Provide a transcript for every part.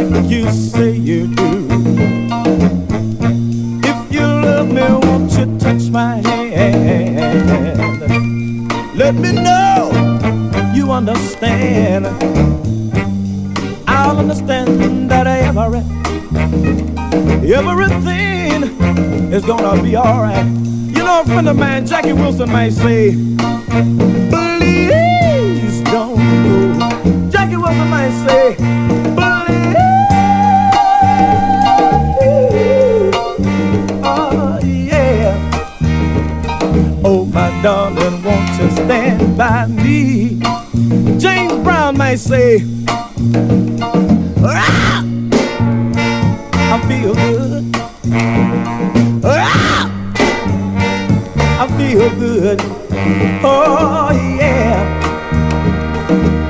like you say you do? If you love me, won't you touch my hand? Let me know you understand. I'll understand that every, everything is gonna be alright. You know, a friend of mine, Jackie Wilson, might say, Please don't go. Jackie Wilson might say, stand by me? James Brown might say, "Ah, I feel good. Ah, I feel good. Oh, yeah.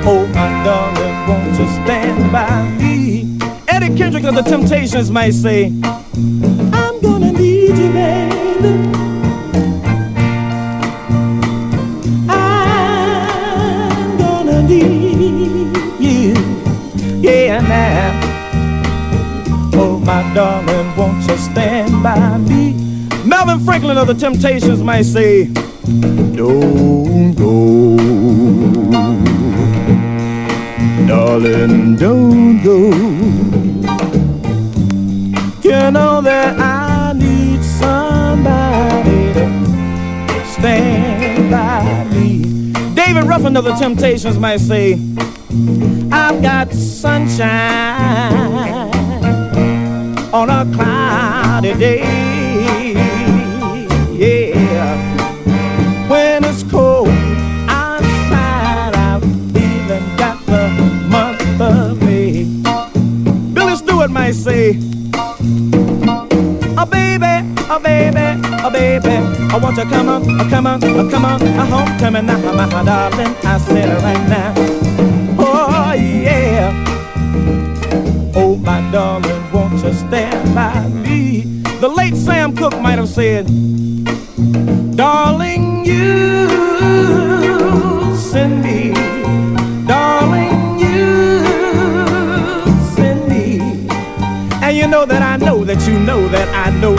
Oh, my darling, won't you stand by me? Eddie Kendrick of the Temptations might say, Franklin of the Temptations might say, Don't go. Darling, don't go. You know that I need somebody to stand by me. David Ruffin of the Temptations might say, I've got sunshine on a cloudy day. I want you to come on, oh come on, oh come on, oh home to me now, my darling. I said right now. Oh yeah. Oh my darling, won't you stand by me? The late Sam Cooke might have said,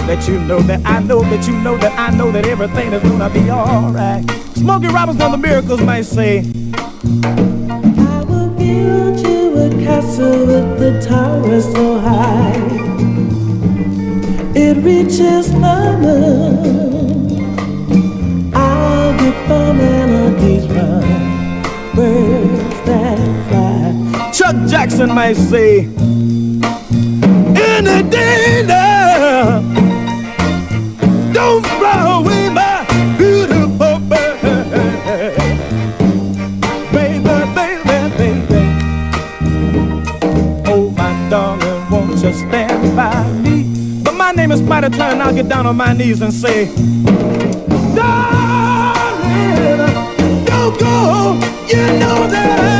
that you know that I know that you know that I know that everything is gonna be alright. Smokey Robinson of the Miracles might say, I will build you a castle with the tower so high. It reaches heaven. I'll give the melodies run, birds that fly. Chuck Jackson might say, In the day now, Spider Turn, and I'll get down on my knees and say, Darling, don't go. You know that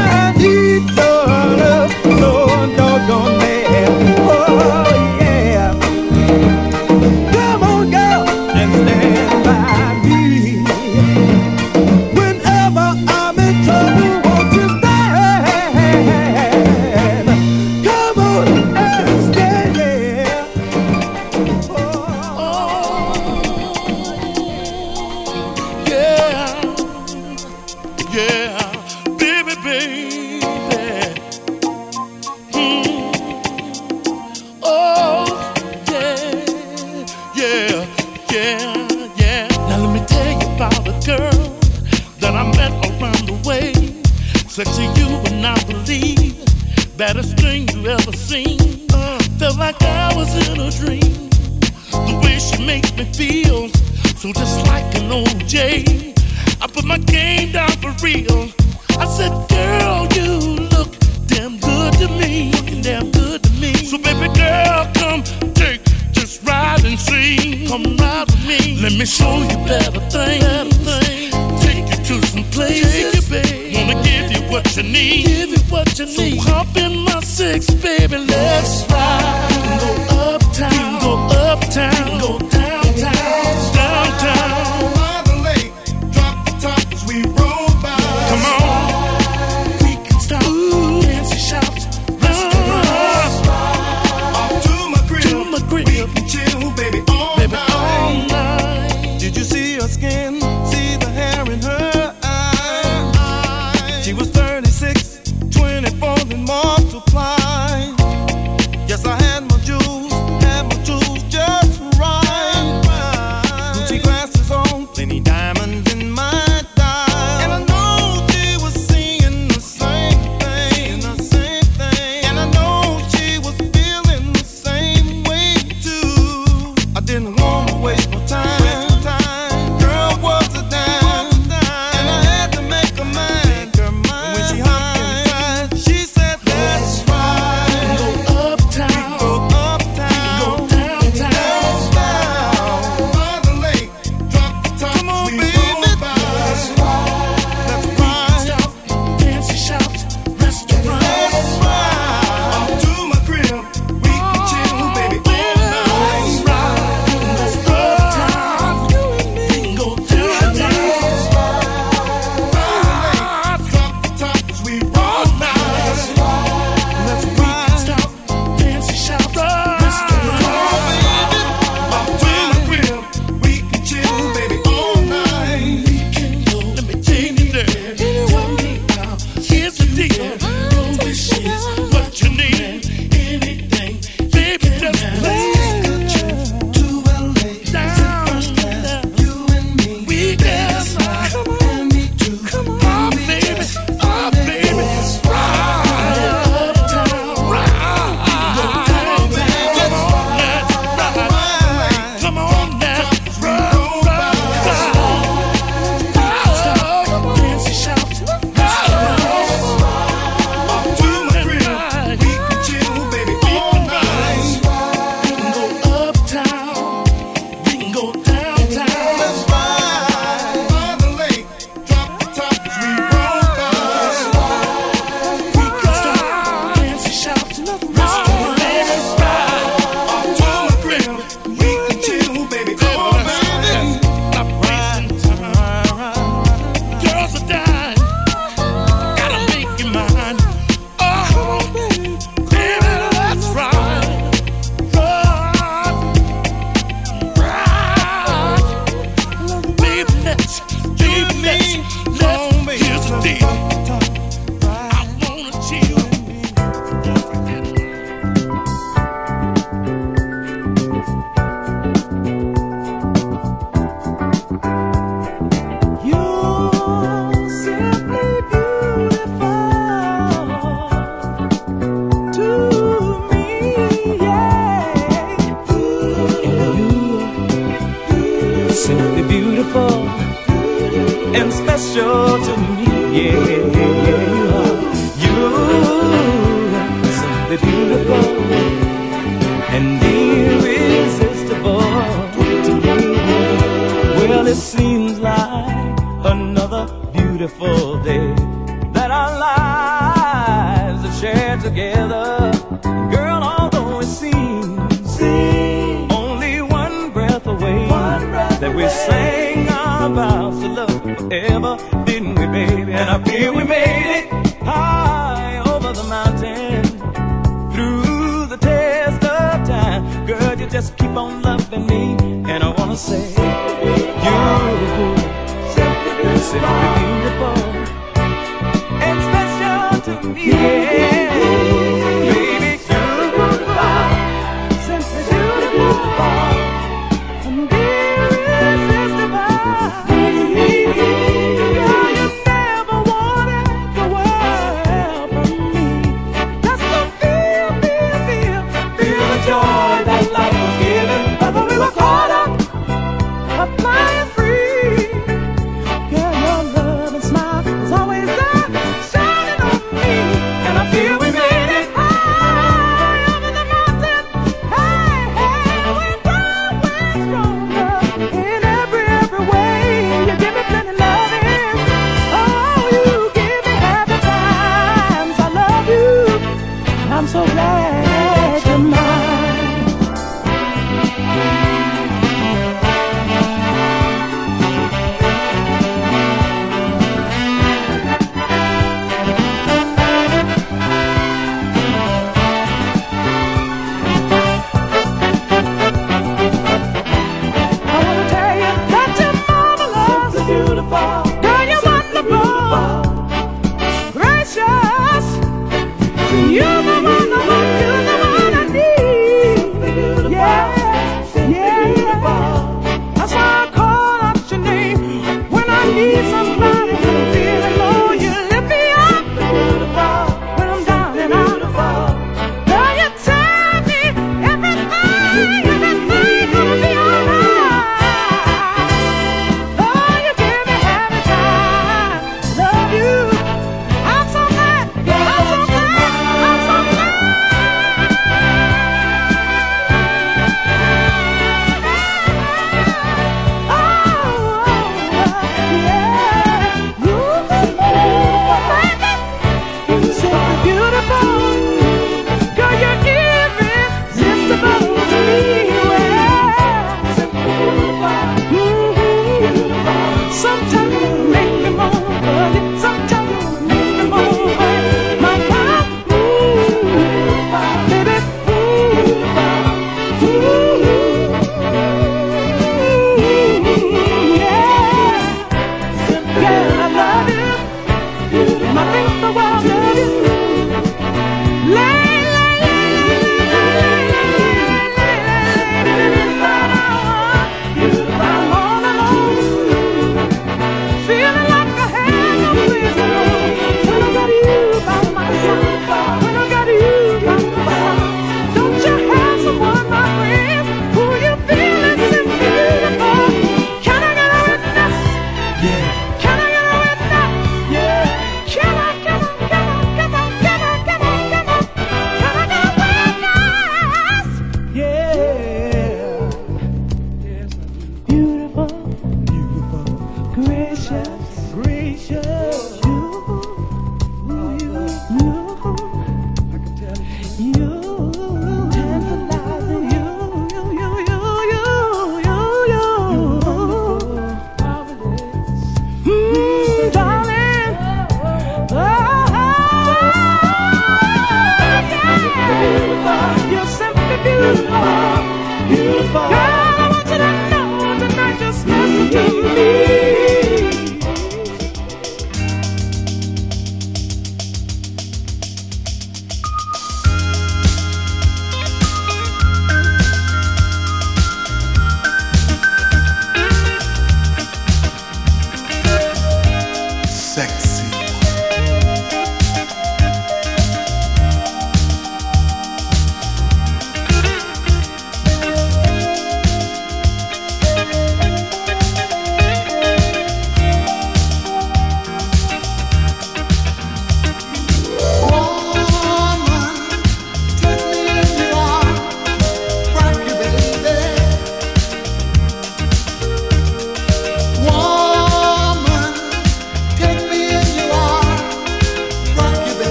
Don't let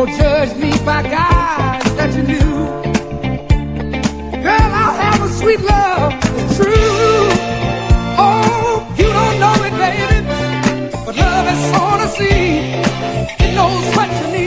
Don't judge me by guys that you knew. Girl, I'll have a sweet love, it's true. Oh, you don't know it, baby, but love is sort of see. It knows what you need.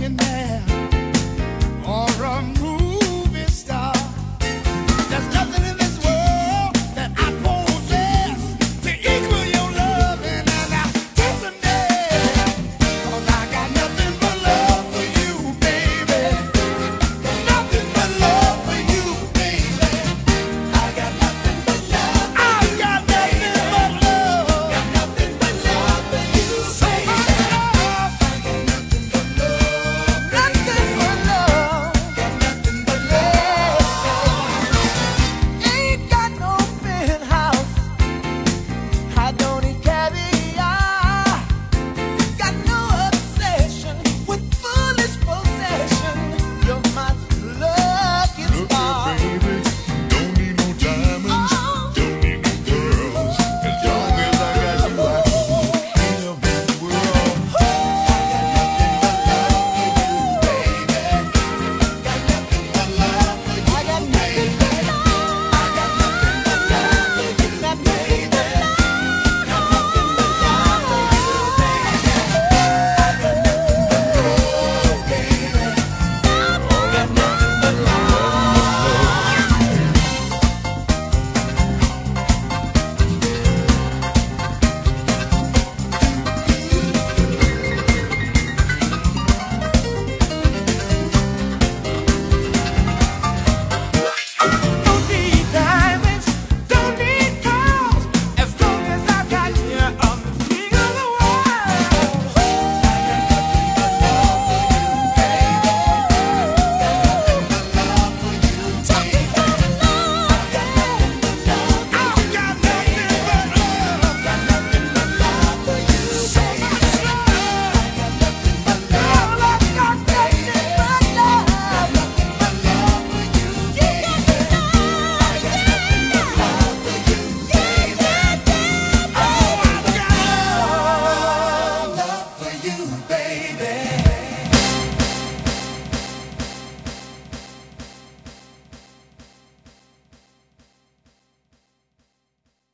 in there.